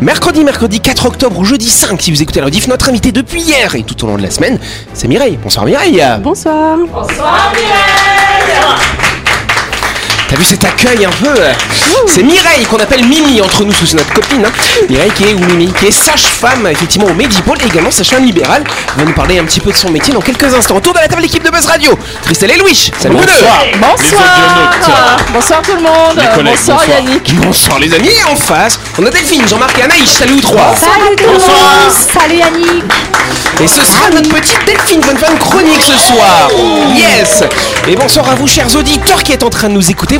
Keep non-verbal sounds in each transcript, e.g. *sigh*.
Mercredi, mercredi 4 octobre ou jeudi 5, si vous écoutez la rediff, notre invité depuis hier et tout au long de la semaine, c'est Mireille. Bonsoir Mireille. Bonsoir. T'as vu cet accueil un peu euh, C'est Mireille qu'on appelle Mimi entre nous, c'est notre copine. hein. Mireille qui est ou Mimi, qui est sage-femme effectivement au Medipôle et également sage-femme libérale. Elle va nous parler un petit peu de son métier dans quelques instants. Autour de la table l'équipe de Buzz Radio. Christelle et Louis. Salut vous deux. Bonsoir. Bonsoir tout le monde. Bonsoir, bonsoir. Yannick. Bonsoir les amis. Et en face, on a Delphine, Jean-Marc et Anaïs. Salut vous trois. Salut tout Salut Yannick Et ce sera notre petite Delphine faire une chronique ce soir. Yes Et bonsoir à vous chers auditeurs qui êtes en train de nous écouter.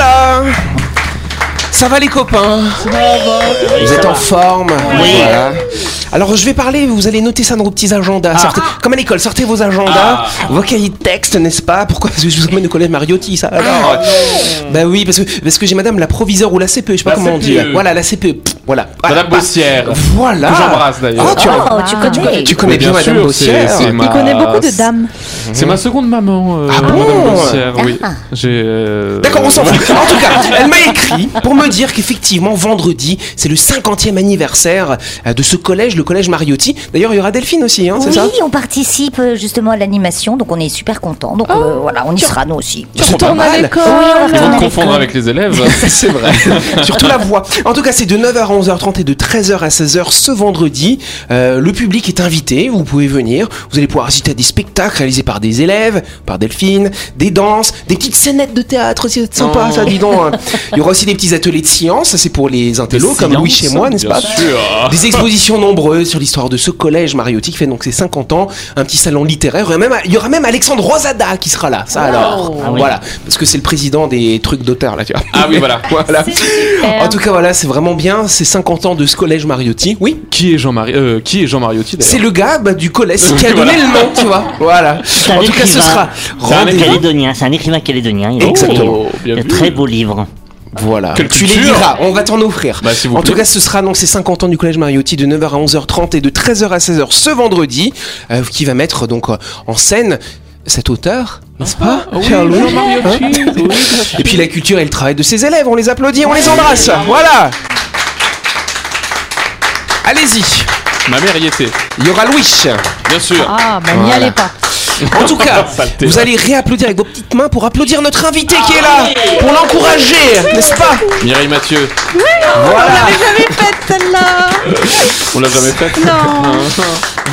Et voilà ça va les copains Vous êtes en forme Oui. Alors je vais parler, vous allez noter ça dans vos petits agendas. Sortez- comme à l'école, sortez vos agendas, vos cahiers de texte, n'est-ce pas? Pourquoi? Parce que je vous emmène au collège Mariotti, ça alors Bah oui, parce que, parce que j'ai madame la proviseure ou la CPE, je sais pas La comment on dit. CPE. Voilà, la CPE. Voilà. Madame Bah, Bossière. Voilà Que j'embrasse, d'ailleurs. Oh, tu, Oh, tu connais tu connais Mais bien, madame sûr, Bossière ma- Il connaît beaucoup de dames. C'est ma seconde maman, euh, Ah bon Madame Bossière, oui. Ah. J'ai. euh, D'accord, on s'en fout. *laughs* En tout cas, elle m'a écrit pour me dire qu'effectivement, vendredi, c'est le 50e anniversaire euh, de ce collège, le collège Mariotti. D'ailleurs, il y aura Delphine aussi, hein, c'est Oui, ça on participe euh, justement à l'animation, donc on est super contents. Donc euh, voilà, on y sera nous aussi. C'est pas Retourne à mal. l'école. Ils vont On est confondre con. avec les élèves. *laughs* C'est vrai. Surtout la voix. En tout cas, c'est de 9h à 11h30 et de 13h à 16h ce vendredi. Euh, le public est invité. Vous pouvez venir. Vous allez pouvoir assister à des spectacles réalisés par des élèves, par Delphine, des danses, des petites scénettes de théâtre. C'est sympa, Oh. ça, dis donc. hein. Il y aura aussi des petits ateliers de science. Ça, c'est pour les intellos, comme Louis chez moi, n'est-ce pas sûr. Des expositions nombreuses sur l'histoire de ce collège Mariotti qui fait donc ses 50 ans, un petit salon littéraire. Il y aura même, il y aura même Alexandre Rosada qui sera là. Ça alors. Ah oui. Voilà. Parce que c'est le président des trucs d'auteur là, tu vois. Ah oui, voilà. *laughs* Voilà. En tout cas, voilà, c'est vraiment bien. C'est 50 ans de ce collège Mariotti. Oui. Qui est Jean-Marie euh, Qui est Jean Mariotti C'est le gars bah, du collège qui a donné Voilà. le nom, tu vois. *laughs* Voilà. En tout cas, ce sera C'est un calédonien, c'est un écrivain calédonien. Il a Exactement. Oh, bien de très beaux livres. Voilà. Quelle tu les liras, on va t'en offrir. Bah, vous en tout cas, ce sera ces 50 ans du collège Mariotti de 9h à 11h30 et de 13h à 16h ce vendredi, euh, qui va mettre donc euh, en scène cet auteur, n'est-ce pas Ah oui. Hein. Et puis la culture et le travail de ses élèves, on les applaudit, on les embrasse. Voilà. Allez-y. Ma mère y était, Il y aura Louis. bien sûr. Ah, bah n'y Voilà. allez pas. *laughs* En tout cas, *laughs* vous allez réapplaudir avec vos petites mains pour applaudir notre invité qui est là, pour l'encourager, n'est-ce pas Mireille Mathieu, Voilà, Celle-là. on l'a jamais faite Non.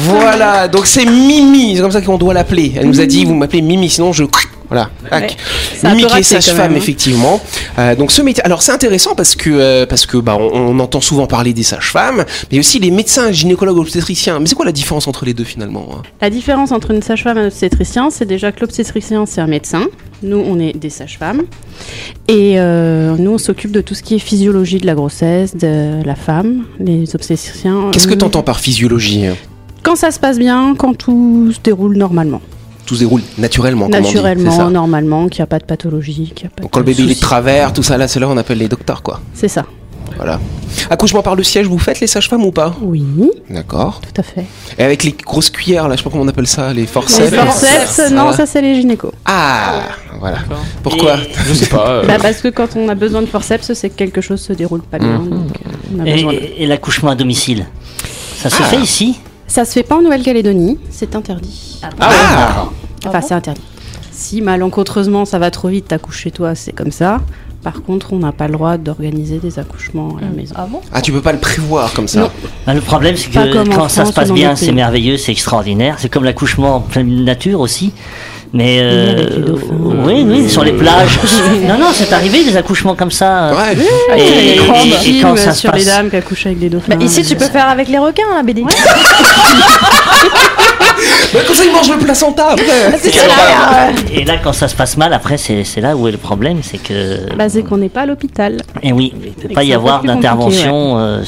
voilà. Donc c'est Mimi, c'est comme ça qu'on doit l'appeler. Elle nous a dit, vous m'appelez Mimi, sinon je... Voilà. Tac. Ouais. C'est un Mimi peu qui est raté, quand sage-femme, hein. effectivement. Euh, donc ce métier. Alors c'est intéressant parce que euh, parce que bah on, on entend souvent parler des sages-femmes, mais aussi les médecins, gynécologues, obstétriciens. Mais c'est quoi la différence entre les deux finalement hein? La différence entre une sage-femme et un obstétricien, c'est déjà que l'obstétricien, c'est un médecin. Nous, on est des sages-femmes. Et euh, nous, on s'occupe de tout ce qui est physiologie de la grossesse, de la femme. Les obstétriciens. Qu'est-ce que tu entends par physiologie? Quand ça se passe bien, quand tout se déroule normalement. Tout se déroule naturellement, comme on dit, c'est Naturellement, normalement, qu'il n'y a pas de pathologie. qu'il y a pas Donc quand le bébé il est travers, tout ça là, c'est là on appelle les docteurs quoi. C'est ça. Voilà. Accouchement par le siège, vous faites les sages-femmes ou pas? Oui, D'accord. tout à fait. Et avec les grosses cuillères là, je sais pas comment on appelle ça, les forceps. Les forceps, non, Voilà. ça, c'est les gynécos. Ah, voilà. Pourquoi Je sais pas. euh, Bah, parce que quand on a besoin de forceps, c'est que quelque chose se déroule pas bien. Mhm. donc, on a Et, besoin de- et- et l'accouchement à domicile? Ça se Ah. fait ici? Ça se fait pas en Nouvelle-Calédonie, c'est interdit. Ah, Enfin, c'est interdit. Si malencontreusement ça va trop vite, t'accouches chez toi, c'est comme ça. Par contre, on n'a pas le droit d'organiser des accouchements à la maison. Ah bon Ah, tu peux pas le prévoir comme ça. Non. Ben, Le problème, c'est Pas que quand ça se passe bien, c'est merveilleux, c'est extraordinaire. C'est comme l'accouchement en pleine nature aussi. Mais euh, les oui, oui, sur les plages. *laughs* non, non, c'est arrivé des accouchements comme ça. Ouais. Ah, Et- il y a des et- et- quand ça se sur les passe- dames qui accouchent avec des dauphins. Bah, ici, tu peux faire avec les requins, la *laughs* BD. Bah, comme ça, il mange le placenta après. C'est ça. Et là, quand ça se passe mal, après, c'est là où est le problème, c'est que. Bah, c'est qu'on n'est pas à l'hôpital. Et oui, il ne peut pas y avoir d'intervention euh,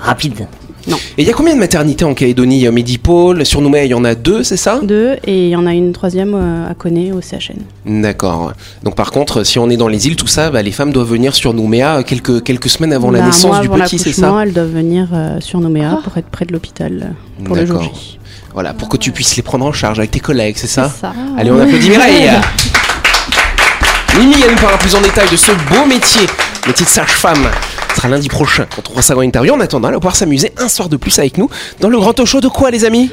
rapide. Non. Et il y a combien de maternités en Calédonie? Il y a Medipôle, sur Nouméa il y en a deux, c'est ça? Deux, et il y en a une troisième euh, à Coné au CHN. D'accord. Donc par contre, si on est dans les îles, tout ça, bah, les femmes doivent venir sur Nouméa quelques, quelques semaines avant la Bah, naissance moi, du petit, c'est l'accouchement, ça elles doivent venir euh, sur Nouméa pour être près de l'hôpital euh, pour le jour D'accord. J. Voilà, pour que tu puisses les prendre en charge avec tes collègues, c'est ça? C'est ça. Allez, on applaudit Mireille *laughs* Mimi, elle nous parlera plus en détail de ce beau métier, métier de sage-femme. Ce sera lundi prochain. Quand on trouvera ça dans l'interview. En attendant, elle va pouvoir s'amuser un soir de plus avec nous dans le grand talk show. De quoi, les amis?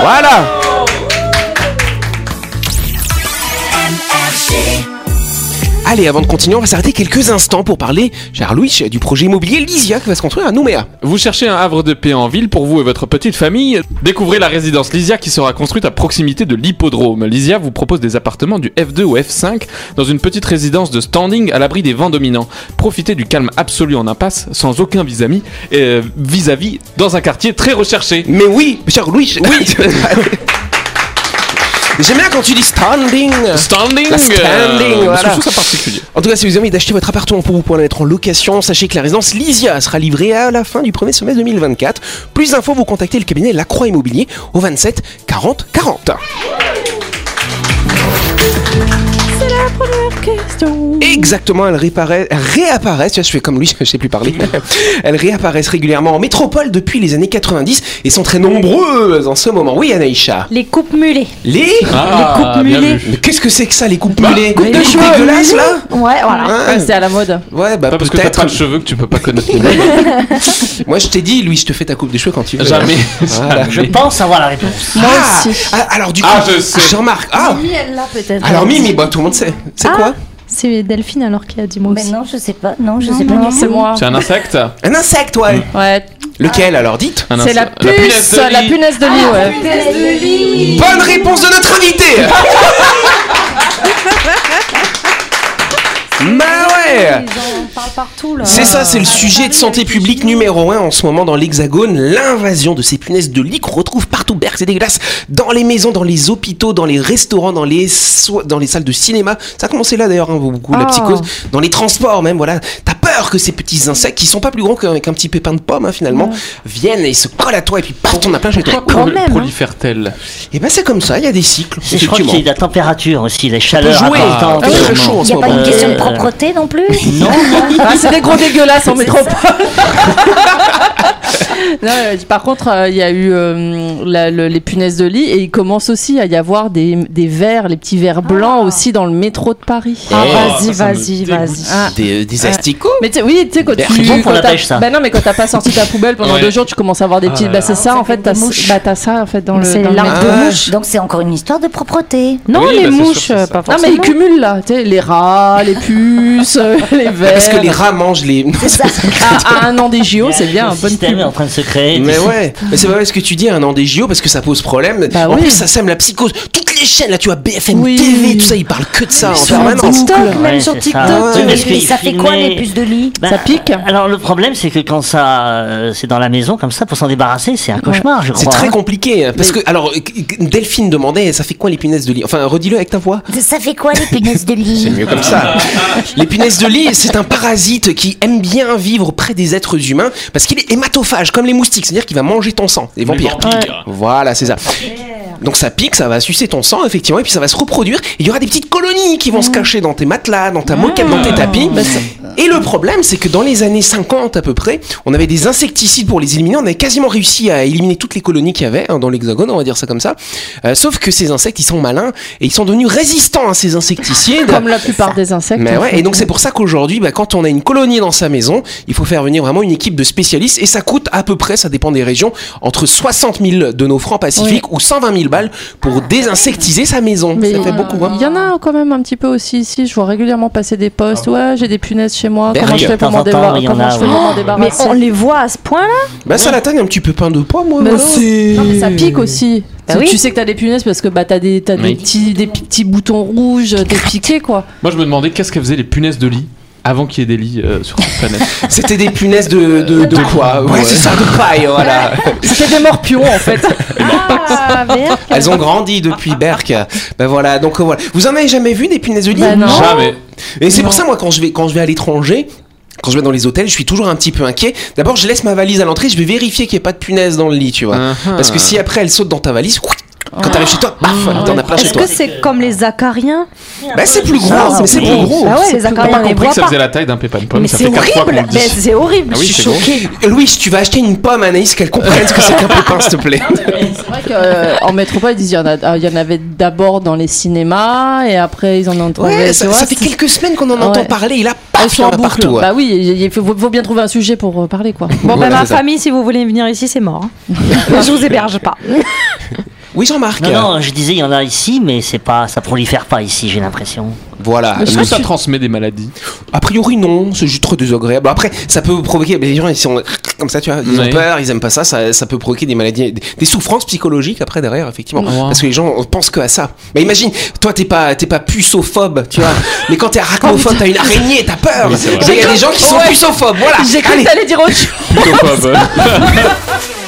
Voilà Allez, avant de continuer, on va s'arrêter quelques instants pour parler, cher Louis, du projet immobilier Lysia qui va se construire à Nouméa. Vous cherchez un havre de paix en ville pour vous et votre petite famille? Découvrez la résidence Lysia qui sera construite à proximité de l'hippodrome. Lysia vous propose des appartements du F2 au F5 dans une petite résidence de standing à l'abri des vents dominants. Profitez du calme absolu en impasse, sans aucun vis-à-vis, euh, vis-à-vis dans un quartier très recherché. Mais oui, cher Louis, oui *laughs* *laughs* J'aime bien quand tu dis standing. Standing, La standing, euh, parce que voilà. je trouve ça particulier. En tout cas, si vous avez envie d'acheter votre appartement pour vous pour le mettre en location, sachez que la résidence Lysia sera livrée à la fin du premier semestre 2024. Plus d'infos, vous contactez le cabinet Lacroix Immobilier au 27 40 40. Question. Exactement, elles réapparaissent, réapparaissent, tu vois, je fais comme lui, *laughs* je sais plus parler. *laughs* elles réapparaissent régulièrement en métropole depuis les années 90 et sont très nombreuses en ce moment. Oui, Anaïcha. Les coupes mulets. Les Ah, coupes bien vu. Mais qu'est-ce que c'est que ça, les coupes Bah, mulets coupe de Les cheveux. dégueulasses, là Ouais, voilà. Hein Ouais, c'est à la mode. Ouais, bah Pas parce que t'as peut-être. pas de cheveux que tu peux pas connaître les noms. *laughs* Moi, je t'ai dit, Louis, je te fais ta coupe des cheveux quand tu veux. Jamais. Voilà. Je pense avoir la réponse. Moi Ah, aussi. ah, alors du coup, Ah, je sais. remarque. Ah, Mimi, elle l'a peut-être. alors Mimi, bah, tout le monde sait. C'est Ah. quoi? C'est Delphine alors qui a dit moi Mais aussi. non, je sais pas. Non, je Non, sais pas non, C'est moi. C'est un insecte *laughs* Un insecte, ouais. Ouais, Lequel alors Dites. Un c'est la insecte. puce, de la lit. punaise de lit, ouais. Bonne réponse de notre invité. *laughs* Bah ouais partout là. C'est ça, c'est le sujet de santé publique numéro 1 en ce moment dans l'Hexagone, l'invasion de ces punaises de lit qu'on retrouve partout, berg, c'est dégueulasse, dans les maisons, dans les hôpitaux, dans les restaurants, dans les, so- dans les salles de cinéma. Ça a commencé là d'ailleurs, hein, beaucoup, la Oh. psychose, dans les transports même, voilà. T'as peur que ces petits insectes, qui sont pas plus grands qu'un qu'un petit pépin de pomme hein, finalement, viennent et se collent à toi et puis paf, t'en as plein chez toi. Pourquoi hein. prolifère-t-elle Et ben c'est comme ça, il y a des cycles, Et je crois qu'il y a la température aussi, les peut chaleurs jouer. importantes. Ah, très également. chaud en Il ce n'y a pas moment. une question de propreté non plus *laughs* Non, non. Ah, c'est des gros dégueulasses en *laughs* métropole. *laughs* Non, euh, par contre, euh, il y a eu euh, la- le- les punaises de lit et il commence aussi à y avoir des, des vers, les petits vers blancs aussi dans le métro de Paris. Ah, Oh, vas-y, vas-y, vas-y. Ah. Des, des asticots Mais tu sais, oui, tu sais, quand tu. C'est bon pour quand la t'as- pêche, ça. Bah non, mais quand t'as pas sorti ta poubelle pendant Ouais. deux jours, tu commences à avoir des petits. là bah c'est ça, en fait, t'as bah, t'as ça en fait dans le. C'est métro. de Ah. mouche. Donc c'est encore une histoire de propreté. Non, les bah, mouches, pas Non, forcément. mais ils cumulent là, tu sais, les rats, les puces, euh, *laughs* les vers. Parce que les rats mangent les. À, à *laughs* un an des JO, c'est bien, un bon système est en train de se créer. Mais ouais, mais c'est pas vrai ce que tu dis un an des JO parce que ça pose problème. Bah en oui. plus, ça sème la psychose. Toutes les chaînes là, tu vois, BFM Oui. TV, tout ça, ils parlent que de ça en Sur permanence. TikTok, Ouais, même sur c'est TikTok. ça. Ouais. Oui, Mais parce ça fait quoi les puces de lit Bah, Ça pique Alors le problème c'est que quand ça euh, c'est dans la maison comme ça pour s'en débarrasser c'est un cauchemar je crois. C'est très hein. compliqué hein, parce que alors euh, Delphine demandait ça fait quoi les punaises de lit? Enfin redis-le avec ta voix. Ça fait quoi les punaises de C'est lit mieux comme ça. Les punaises de lit, c'est un parasite qui aime bien vivre près des êtres humains parce qu'il est hématophage comme les moustiques, c'est-à-dire qu'il va manger ton sang, les vampires. vampires. Voilà, c'est ça. Donc ça pique, ça va sucer ton sang effectivement et puis ça va se reproduire. Et il y aura des petites colonies qui vont se cacher dans tes matelas, dans ta moquette, dans tes tapis. Et le problème, c'est que dans les années 50 à peu près, on avait des insecticides pour les éliminer. On avait quasiment réussi à éliminer toutes les colonies qu'il y avait hein, dans l'hexagone, on va dire ça comme ça. Euh, sauf que ces insectes, ils sont malins et ils sont devenus résistants à ces insecticides. Comme la plupart des insectes. Mais ouais, et donc c'est pour ça qu'aujourd'hui, bah, quand on a une colonie dans sa maison, il faut faire venir vraiment une équipe de spécialistes et ça coûte à peu près, ça dépend des régions, entre 60 000 de nos francs pacifiques ou 120 000 balles pour désinsectiser sa maison. Mais ça fait beaucoup, hein. Il y en a quand même un petit peu aussi ici. Je vois régulièrement passer des posts. Ouais, j'ai des punaises chez moi. Berg. Comment je fais pour Mais on les voit à ce point-là Bah, ça la taille un petit peu pain de poids, moi. Bah si. Non, mais ça pique aussi. Bah Tu- oui. Tu sais que t'as des punaises parce que bah t'as des Oui. des petits des petits boutons rouges, t'es piqué quoi. Moi, je me demandais qu'est-ce qu'elles faisaient les punaises de lit? Avant qu'il y ait des lits euh, sur cette planète. *laughs* C'était des punaises de, de, de quoi Ouais, c'est ça, de paille, voilà. C'était des morpions en fait. Ah, merde. Elles ont grandi depuis Berck. Ben voilà, donc euh, voilà. Vous en avez jamais vu des punaises de lit? Bah non. Jamais. Et c'est pour ça, moi, quand je vais, quand je vais à l'étranger, quand je vais dans les hôtels, je suis toujours un petit peu inquiet. D'abord, je laisse ma valise à l'entrée, je vais vérifier qu'il n'y ait pas de punaise dans le lit, tu vois. Uh-huh. Parce que si après elle saute dans ta valise, quand t'arrives chez toi, paf, t'en as plein chez Est-ce toi. que c'est comme les acariens Bah, c'est plus gros, Ah, mais c'est plus gros. Ah ouais, les acariens, pas on les compris voit que ça pas. faisait la taille d'un pépin de pomme Mais Ça c'est fait 4 fois qu'on horrible, le mais dit. c'est horrible, Ah je suis c'est gros. choquée. Louis, tu vas acheter une pomme, Anaïs, qu'elle comprenne ce que c'est qu'un pépin, s'il te plaît. *laughs* C'est vrai qu'en métropole, ils disent il y en a- il y en avait d'abord dans les cinémas et après ils en ont trouvé. Ouais, tu ça, vois, ça fait c'est- quelques semaines qu'on en entend Ouais. parler, et là, Elles paf, il sont y en en a boucle. partout. ouais. Bah oui, il il faut, faut bien trouver un sujet pour euh, parler quoi. Bon, Voilà, ben ma c'est ça. famille, si vous voulez venir ici, c'est mort. hein. *laughs* je vous héberge pas. *laughs* Oui, Jean-Marc. Non, non, je disais, il y en a ici, mais c'est pas, ça prolifère pas ici, j'ai l'impression. Voilà. Est-ce que ça transmet des maladies A priori, non, c'est juste trop désagréable. Après, ça peut provoquer. Les gens, ils sont comme ça, tu vois, ils Ouais. ont peur, ils aiment pas ça, ça, ça peut provoquer des maladies, des, souffrances psychologiques après derrière, effectivement. Wow. Parce que les gens pensent que à ça. Mais imagine, toi, t'es pas, t'es pas puceophobe, tu vois. *laughs* mais quand t'es arachnophobe, t'as une araignée, t'as peur. Oui, il y a des gens qui sont Ouais. puceophobes, voilà. J'ai cru que t'allais dire autre chose. *laughs*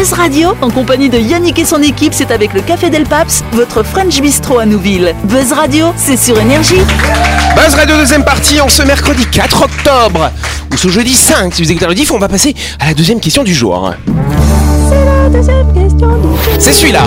Buzz Radio, en compagnie de Yannick et son équipe, c'est avec le Café Del Paps, votre French Bistro à Nouville. Buzz Radio, c'est sur Énergie. Buzz Radio deuxième partie en ce mercredi 4 octobre ou ce jeudi 5 si vous écoutez le diff on va passer à la deuxième question du jour. C'est celui-là.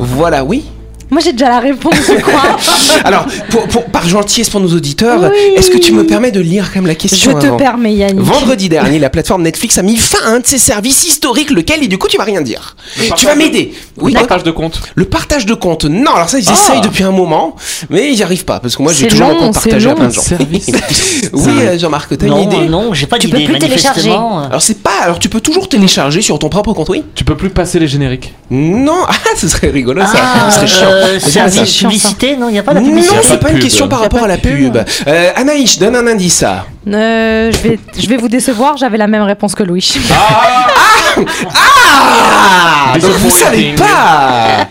Voilà, oui. Moi, j'ai déjà la réponse, je crois. *laughs* Alors, pour, pour- par gentillesse pour nos auditeurs, Oui. est-ce que tu me permets de lire quand même la question Je te avant permets, Yannick. Vendredi dernier, la plateforme Netflix a mis fin à un de ses services historiques, lequel, et du coup, tu vas rien dire. Tu vas m'aider. Oui, Le partage de compte. le partage de compte. Non, alors ça, ils Ah. essayent depuis un moment, mais ils n'y arrivent pas, parce que moi, j'ai toujours long, compte c'est partagé à plein de gens. *laughs* Oui, euh, Jean-Marc, t'as une Non, idée non, j'ai pas Tu d'idée. peux plus télécharger. Alors c'est pas, alors tu peux toujours télécharger sur ton propre compte, oui Tu peux plus passer les génériques. Non, *laughs* ah, ce serait rigolo ça, Ah, ce serait chiant. euh, C'est pas ça. publicité, non, il n'y a pas la Non, publicité. A c'est pas une pub. question par rapport à la pub. pub. Euh, Anaïs, donne un indice ça. Euh, je, vais, je vais vous décevoir, j'avais la même réponse que Louis. Ah Donc vous savez pas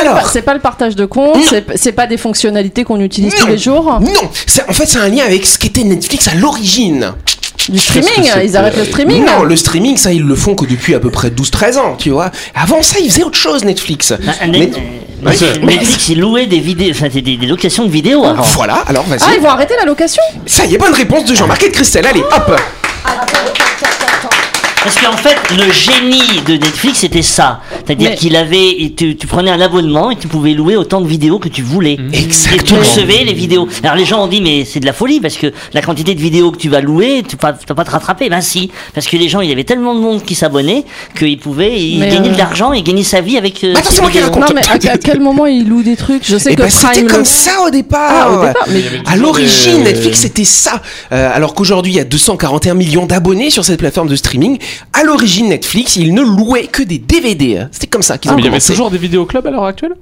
Alors. c'est pas le partage de compte, c'est pas des fonctionnalités qu'on utilise tous Non. les jours. Non, en fait c'est un lien avec ce qu'était Netflix à l'origine. Du streaming, ils arrêtent le streaming. Non, le streaming ça ils le font que depuis à peu près 12-13 ans, tu vois. Avant ça ils faisaient autre chose Netflix. Ah, Mais- euh, Ouais. Netflix, il louait des vidéos, enfin des, locations de vidéos avant. Voilà, alors vas-y. Ah, ils vont arrêter la location? Ça y est, bonne réponse de Jean-Marc et de Christelle, allez, hop Parce qu'en fait, le génie de Netflix, c'était ça. C'est-à-dire Mais- qu'il avait, et tu, tu prenais un abonnement et tu pouvais louer autant de vidéos que tu voulais. Et tu Exactement. recevais les vidéos. Alors les gens ont dit, mais c'est de la folie parce que la quantité de vidéos que tu vas louer, tu vas, tu vas pas te rattraper. Ben si. Parce que les gens, il y avait tellement de monde qui s'abonnait qu'ils pouvaient, ils Mais, gagnaient euh, de l'argent et gagnaient sa vie avec. euh, Attends, ces c'est moi qui vidéos. raconte. Non, mais à, à quel moment ils louent des trucs? Je sais Et que ben c'était Prime comme ça au départ. Ah, au départ, mais- Il y avait À toujours l'origine, des- Netflix c'était ça. Euh, alors qu'aujourd'hui il y a 241 millions d'abonnés sur cette plateforme de streaming. À l'origine, Netflix, ils ne louaient que des DVD. hein. C'était comme ça qu'ils ont Mais il y avait toujours des vidéoclubs à l'heure actuelle?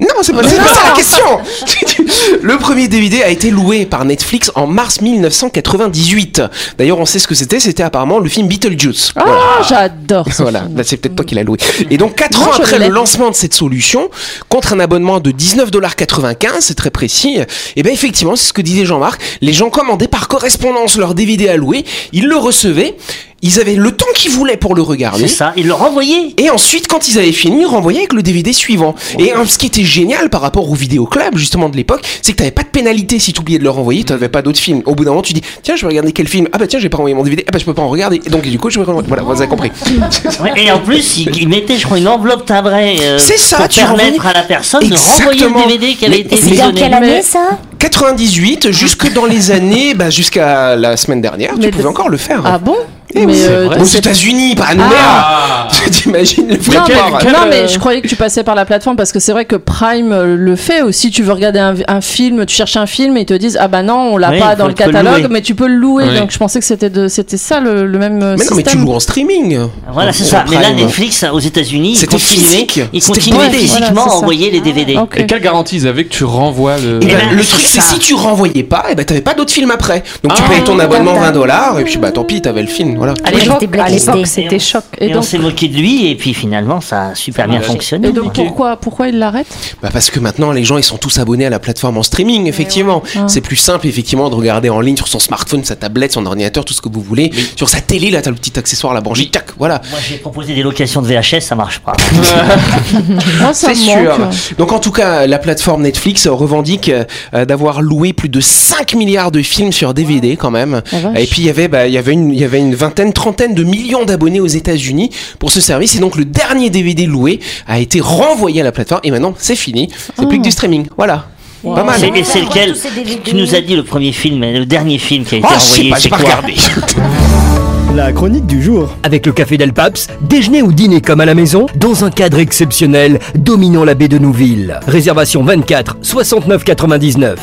Non, c'est pas, *laughs* ça la question. *laughs* Le premier DVD a été loué par Netflix en mars 1998. D'ailleurs, on sait ce que c'était. C'était apparemment le film Beetlejuice. Ah, j'adore ce *laughs* Voilà, là c'est peut-être toi qui l'as loué. Et donc 4 Non, ans après le lancement de cette solution, contre un abonnement de 19,95$, c'est très précis, et bien effectivement, c'est ce que disait Jean-Marc, les gens commandaient par correspondance leur DVD à louer, ils le recevaient, ils avaient le temps qu'ils voulaient pour le regarder. C'est ça. Ils le renvoyaient. Et ensuite, quand ils avaient fini, ils renvoyaient avec le DVD suivant. Et hein, ce qui était génial par rapport au vidéoclub, justement, de l'époque, c'est que t'avais pas de pénalité si tu oubliais de le renvoyer, t'avais pas d'autres films. Au bout d'un moment, tu dis, tiens, je vais regarder quel film. Ah bah tiens, j'ai pas renvoyé mon DVD. Ah bah je peux pas en regarder. Et donc, du coup, je vais renvoyer. Voilà, vous avez compris. *laughs* Et en plus, ils, mettaient, je crois, une enveloppe timbrée euh, C'est ça, pour tu permettre renvoyais- à la personne de renvoyer le Exactement. DVD qui avait Mais- été mais- C'est dans visionné. quelle année ça? 98 jusque dans les années, bah, jusqu'à la semaine dernière, tu pouvais encore le faire. Ah bon? Eh Mais, euh. Aux États-Unis, pas à. Ah *laughs* T'imagines le Non, vrai mais, non, euh, mais je croyais que tu passais par la plateforme parce que c'est vrai que Prime euh, le fait aussi. Tu veux regarder un, un film, tu cherches un film et ils te disent ah bah non on l'a Oui, pas dans le catalogue louer. mais tu peux le louer. Oui. Donc je pensais que c'était de c'était ça le, le même euh, Mais non, mais tu loues en streaming. Voilà, c'est ça. Mais là. Netflix, aux États-Unis, ils C'était continuaient, physique. ils continuaient physiquement Voilà, à envoyer les DVD. Ok. Et quelle garantie ils avaient que tu renvoies le. Et ben, ben, le truc, c'est si tu renvoyais pas, et ben t'avais pas d'autres films après. Donc tu Ah. payais ton abonnement D'accord. 20 dollars, et puis bah tant pis, t'avais le film. Voilà. À l'époque, c'était choc. Et, Et on donc, s'est moqué de lui, et puis finalement, ça a super bien fonctionné. Et donc pourquoi, pourquoi il l'arrête? Bah parce que maintenant les gens ils sont tous abonnés à la plateforme en streaming effectivement. Ah. C'est plus simple effectivement de regarder en ligne sur son smartphone, sa tablette, son ordinateur, tout ce que vous voulez. Sur sa télé là t'as le petit accessoire à la brancher, tac, voilà. Moi, j'ai proposé des locations de VHS, ça marche pas. Moi, *laughs* ça C'est sûr. Donc en tout cas, la plateforme Netflix revendique euh, d'avoir loué plus de 5 milliards de films sur DVD quand même. Et puis il y avait, bah, il y avait une, il y avait une vingtaine, trentaine de millions d'abonnés aux États-Unis pour ce service. Et donc le dernier DVD loué a été renvoyé à la plateforme. Et maintenant c'est fini. C'est plus que du streaming. Voilà. Pas mal. C'est- Et c'est lequel. Tu nous as dit le premier film, le dernier film qui a été Oh, je sais envoyé. pas, c'est pas quoi regardé. *laughs* La chronique du jour. Avec le café Del Paps, déjeuner ou dîner comme à la maison, dans un cadre exceptionnel, dominant la baie de Nouville. Réservation 24 69 99.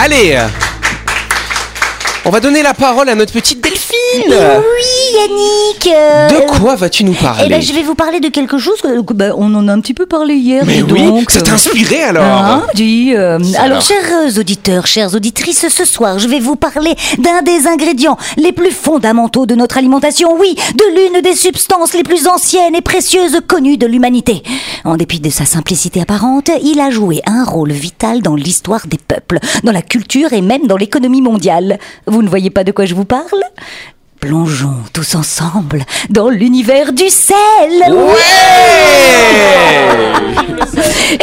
Allez. On va donner la parole à notre petite Delphine. Yannick. euh, De quoi vas-tu nous parler Eh ben, je vais vous parler de quelque chose que, que, ben, on en a un petit peu parlé hier. Mais oui, donc. c'est inspiré alors. Hein, dis, euh, alors, alors. chers auditeurs, chères auditrices, ce soir, je vais vous parler d'un des ingrédients les plus fondamentaux de notre alimentation. Oui, de l'une des substances les plus anciennes et précieuses connues de l'humanité. En dépit de sa simplicité apparente, il a joué un rôle vital dans l'histoire des peuples, dans la culture et même dans l'économie mondiale. Vous ne voyez pas de quoi je vous parle? Plongeons tous ensemble dans l'univers du sel.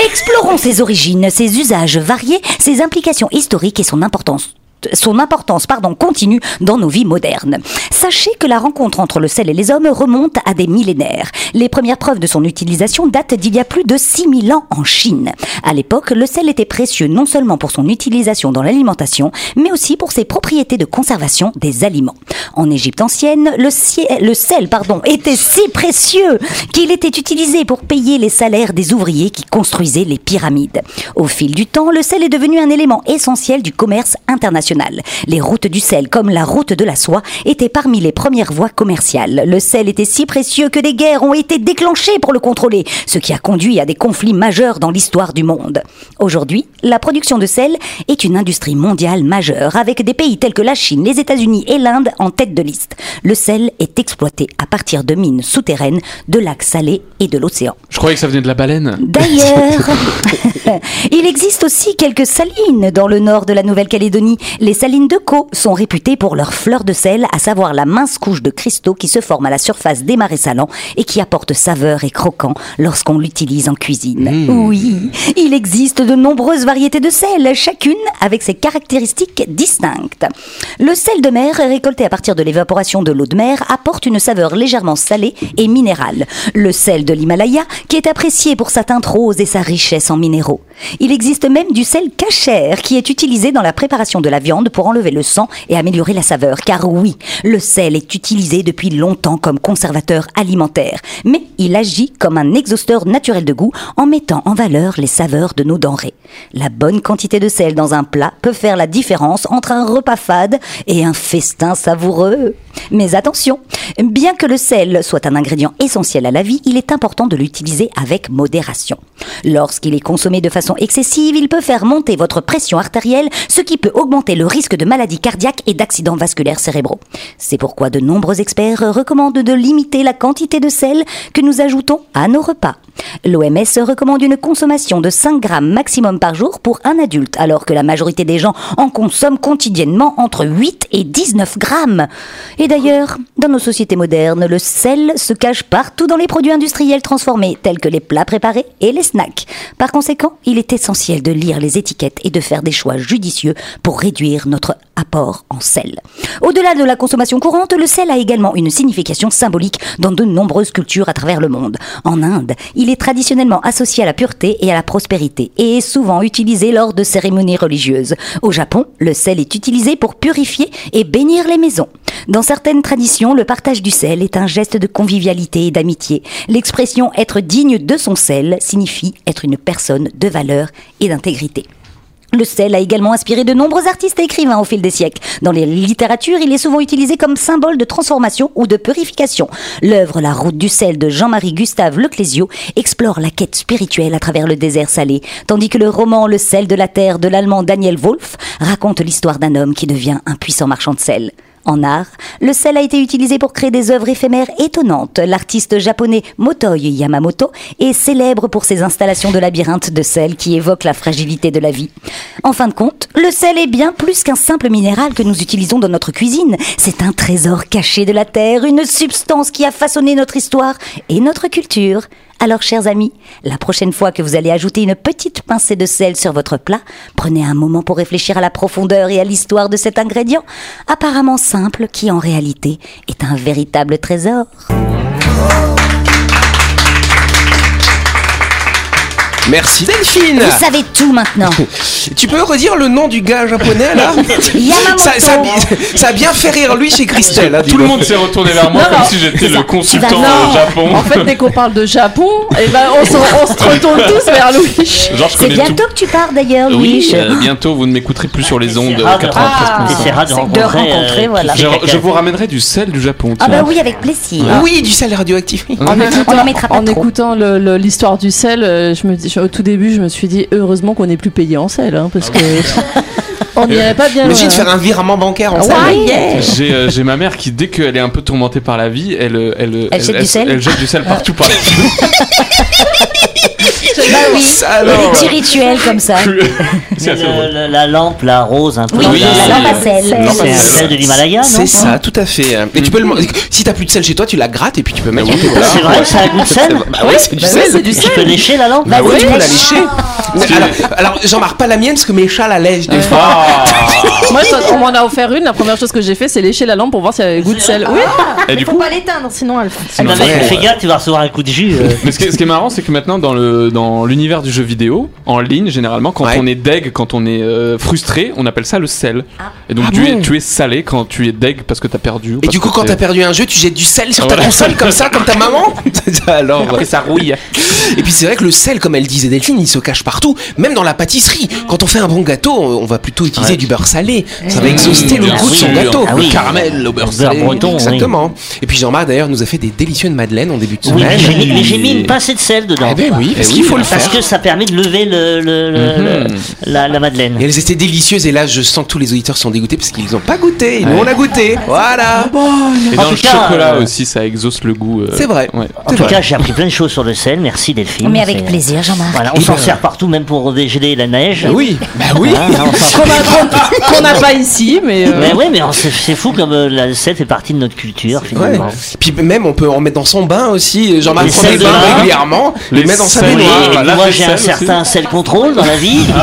Explorons ses origines, ses usages variés, ses implications historiques et son importance son importance pardon, continue dans nos vies modernes. Sachez que la rencontre entre le sel et les hommes remonte à des millénaires. Les premières preuves de son utilisation datent d'il y a plus de 6000 ans en Chine. À l'époque, le sel était précieux non seulement pour son utilisation dans l'alimentation, mais aussi pour ses propriétés de conservation des aliments. En Égypte ancienne, le, sel pardon, était si précieux qu'il était utilisé pour payer les salaires des ouvriers qui construisaient les pyramides. Au fil du temps, le sel est devenu un élément essentiel du commerce international. Les routes du sel, comme la route de la soie, étaient parmi les premières voies commerciales. Le sel était si précieux que des guerres ont été déclenchées pour le contrôler, ce qui a conduit à des conflits majeurs dans l'histoire du monde. Aujourd'hui, la production de sel est une industrie mondiale majeure, avec des pays tels que la Chine, les États-Unis et l'Inde en tête de liste. Le sel est exploité à partir de mines souterraines, de lacs salés et de l'océan. Je croyais que ça venait de la baleine. D'ailleurs, *laughs* *laughs* il existe aussi quelques salines dans le nord de la Nouvelle-Calédonie. Les salines de Caux sont réputées pour leurs fleurs de sel, à savoir la mince couche de cristaux qui se forme à la surface des marais salants et qui apporte saveur et croquant lorsqu'on l'utilise en cuisine. Oui, il existe de nombreuses variétés de sel, chacune avec ses caractéristiques distinctes. Le sel de mer, récolté à partir de l'évaporation de l'eau de mer, apporte une saveur légèrement salée et minérale. Le sel de l'Himalaya, qui est apprécié pour sa teinte rose et sa richesse en minéraux. Il existe même du sel cachère, qui est utilisé dans la préparation de la pour enlever le sang et améliorer la saveur. Car oui, le sel est utilisé depuis longtemps comme conservateur alimentaire. Mais il agit comme un exhausteur naturel de goût en mettant en valeur les saveurs de nos denrées. La bonne quantité de sel dans un plat peut faire la différence entre un repas fade et un festin savoureux. Mais attention, bien que le sel soit un ingrédient essentiel à la vie, il est important de l'utiliser avec modération. Lorsqu'il est consommé de façon excessive, il peut faire monter votre pression artérielle, ce qui peut augmenter le risque de maladies cardiaques et d'accidents vasculaires cérébraux. C'est pourquoi de nombreux experts recommandent de limiter la quantité de sel que nous ajoutons à nos repas. L'OMS recommande une consommation de 5 grammes maximum par jour pour un adulte, alors que la majorité des gens en consomment quotidiennement entre 8 et 19 grammes. Et d'ailleurs, dans nos sociétés modernes, le sel se cache partout dans les produits industriels transformés, tels que les plats préparés et les snacks. Par conséquent, il est essentiel de lire les étiquettes et de faire des choix judicieux pour réduire notre apport en sel. Au-delà de la consommation courante, le sel a également une signification symbolique dans de nombreuses cultures à travers le monde. En Inde, il est traditionnellement associé à la pureté et à la prospérité et est souvent utilisé lors de cérémonies religieuses. Au Japon, le sel est utilisé pour purifier et bénir les maisons. Dans certaines traditions, le partage du sel est un geste de convivialité et d'amitié. L'expression être digne de son sel signifie être une personne de valeur et d'intégrité. Le sel a également inspiré de nombreux artistes et écrivains au fil des siècles. Dans les littératures, il est souvent utilisé comme symbole de transformation ou de purification. L'œuvre La route du sel de Jean-Marie Gustave Leclésio explore la quête spirituelle à travers le désert salé, tandis que le roman Le sel de la terre de l'allemand Daniel Wolff raconte l'histoire d'un homme qui devient un puissant marchand de sel. En art, le sel a été utilisé pour créer des œuvres éphémères étonnantes. L'artiste japonais Motoi Yamamoto est célèbre pour ses installations de labyrinthe de sel qui évoquent la fragilité de la vie. En fin de compte, le sel est bien plus qu'un simple minéral que nous utilisons dans notre cuisine. C'est un trésor caché de la terre, une substance qui a façonné notre histoire et notre culture. Alors, chers amis, la prochaine fois que vous allez ajouter une petite pincée de sel sur votre plat, prenez un moment pour réfléchir à la profondeur et à l'histoire de cet ingrédient, apparemment simple, qui en réalité est un véritable trésor. Merci Delphine. Vous savez tout maintenant. *laughs* Tu peux redire le nom du gars japonais là? Yamamoto. ça, ça a bi- ça a bien fait rire lui chez Christelle. hein, Tout le monde s'est retourné vers moi Non, comme non, si j'étais le consultant vas- au Japon. En fait, dès qu'on parle de Japon, eh ben, on, se, on se retourne *laughs* tous vers Louis. C'est tout. bientôt que tu pars d'ailleurs, Louis. Oui, euh, bientôt vous ne m'écouterez plus sur les ondes T'essaieras de- 93.5. t'essaieras de de rencontrer, rencontrer, euh, voilà. qui Je, vous ramènerai du sel du Japon. Ah bah oui, avec plaisir. Oui, du sel radioactif. oui. En écoutant, en en l'histoire du sel, euh, je me dis, je- au tout début, je me suis dit heureusement qu'on n'est plus payé en sel, hein, parce que *laughs* on n'irait pas bien. Imagine faire un virement bancaire en yeah. J'ai euh, j'ai ma mère qui, dès qu'elle est un peu tourmentée par la vie, elle, euh, elle, Elle jette du sel elle jette du sel partout par *laughs* Bah oui, Ça, il y a des petits rituels comme ça. *laughs* Le- le- la lampe, la rose, un peu. Oui, Oui, la lampe à sel. C'est un sel de l'Himalaya, non C'est ça, tout à fait. Et tu peux le, si t'as plus de sel chez toi, tu la grattes et puis tu peux mettre plats. C'est vrai, ça a goût de sel Bah ouais, c'est du Bah sel. ouais, c'est du Tu sel. peux lécher la lampe Bah ouais, tu peux la lécher. *laughs* Alors, alors j'en marque pas la mienne parce que mes chats la lèchent des fois. Ah. Moi, quand on m'en a offert une. La première chose que j'ai fait, c'est lécher la lampe pour voir si elle avait goût de sel. Oui. Et du Faut coup, pas l'éteindre, sinon elle. Ah fais gaffe, tu vas recevoir un coup de jus. euh. mais ce qui, est, ce qui est marrant, c'est que maintenant, dans le dans l'univers du jeu vidéo, en ligne, généralement, quand Ouais. on est deg, quand on est euh, frustré, on appelle ça le sel. Et donc, Ah tu, bon es, tu es salé quand tu es deg parce que t'as perdu. ou Et du coup, quand t'as perdu un jeu, tu jettes du sel sur ta Voilà. console comme ça, comme ta maman *laughs* *laughs* Alors, Après, ça rouille. Et puis c'est vrai que le sel, comme elle disait Delphine, il se cache partout, même dans la pâtisserie. Quand on fait un bon gâteau, on va plutôt utiliser Ouais. du beurre salé. Ça va exhauster le goût de son gâteau. Ah oui. Le caramel, le beurre salé. breton. oui. Exactement. Et puis Jean-Marc d'ailleurs nous a fait des délicieuses madeleines en début de Oui, semaine. j'ai mis, mais j'ai mis une pincée de sel dedans. Eh ben oui, parce Eh qu'il oui, faut le Parce que ça permet de lever le, le- le- Mhm. la, la madeleine. Et elles étaient délicieuses et là je sens que tous les auditeurs sont dégoûtés parce qu'ils n'ont pas goûté. Et nous on a goûté. Voilà. Et En dans tout le cas, chocolat euh, aussi, ça exauce le goût. euh, C'est vrai. ouais. En tout vrai. cas, j'ai appris plein de choses sur le sel. Merci Delphine. Mais avec C'est- plaisir, Jean-Marc. Voilà, on Et s'en ben- sert partout, même pour dégeler la neige. Oui. Bah oui. On s'en- Qu'on n'a pas ici, mais. euh, Mais oui, mais on- c'est fou comme euh, la- le sel fait partie de notre culture Ouais. finalement. Puis même on peut en mettre dans son bain aussi. Jean-Marc prend des bains bain. régulièrement. Les, Les met dans sa Oui, baignoire. Moi j'ai un certain sel contrôle dans la vie. *laughs*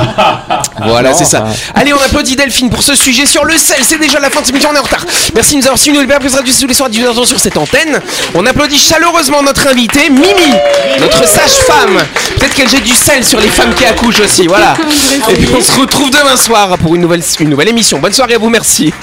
Voilà, c'est ça. Allez, on applaudit Delphine pour ce sujet sur le sel. C'est déjà la fin de cette émission, on est en retard. Merci de nous avoir suivis. Nous, le plus radio tous les soirs à 18h sur cette antenne. On applaudit chaleureusement notre invitée, Mimi, notre sage-femme. Peut-être qu'elle jette du sel sur les femmes qui accouchent aussi. Voilà. Et puis on se retrouve demain soir pour une nouvelle, une nouvelle émission. Bonne soirée à vous, merci. *laughs*